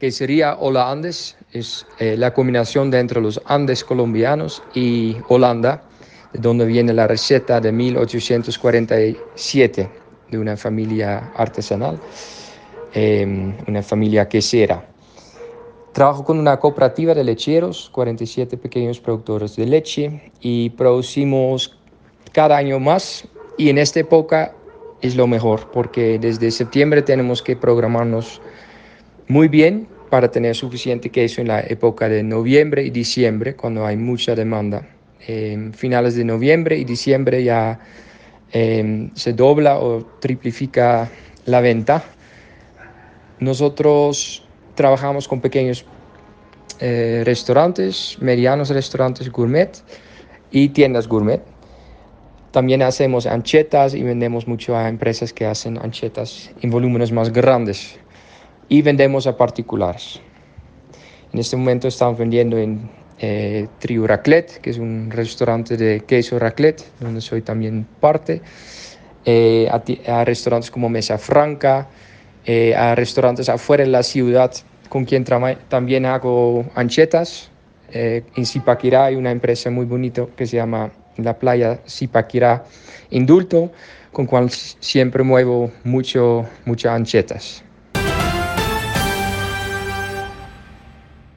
quesería Hola Andes es eh, la combinación de entre los Andes colombianos y Holanda, de donde viene la receta de 1847 de una familia artesanal, em, una familia quesera. Trabajo con una cooperativa de lecheros, 47 pequeños productores de leche y producimos cada año más y en esta época es lo mejor porque desde septiembre tenemos que programarnos muy bien para tener suficiente queso en la época de noviembre y diciembre cuando hay mucha demanda. En finales de noviembre y diciembre ya em, se dobla o triplifica la venta. Nosotros trabajamos con pequeños eh, restaurantes, medianos restaurantes gourmet y tiendas gourmet. También hacemos anchetas y vendemos mucho a empresas que hacen anchetas en volúmenes más grandes y vendemos a particulares. En este momento estamos vendiendo en eh, Trio Raclette, que es un restaurante de queso raclette, donde soy también parte, eh, a, restaurantes como Mesa Franca, eh, a restaurantes afuera de la ciudad con quien también hago anchetas. Eh, en Zipaquirá hay una empresa muy bonita que se llama la playa Zipaquirá Indulto, con cual siempre muevo mucho, muchas anchetas.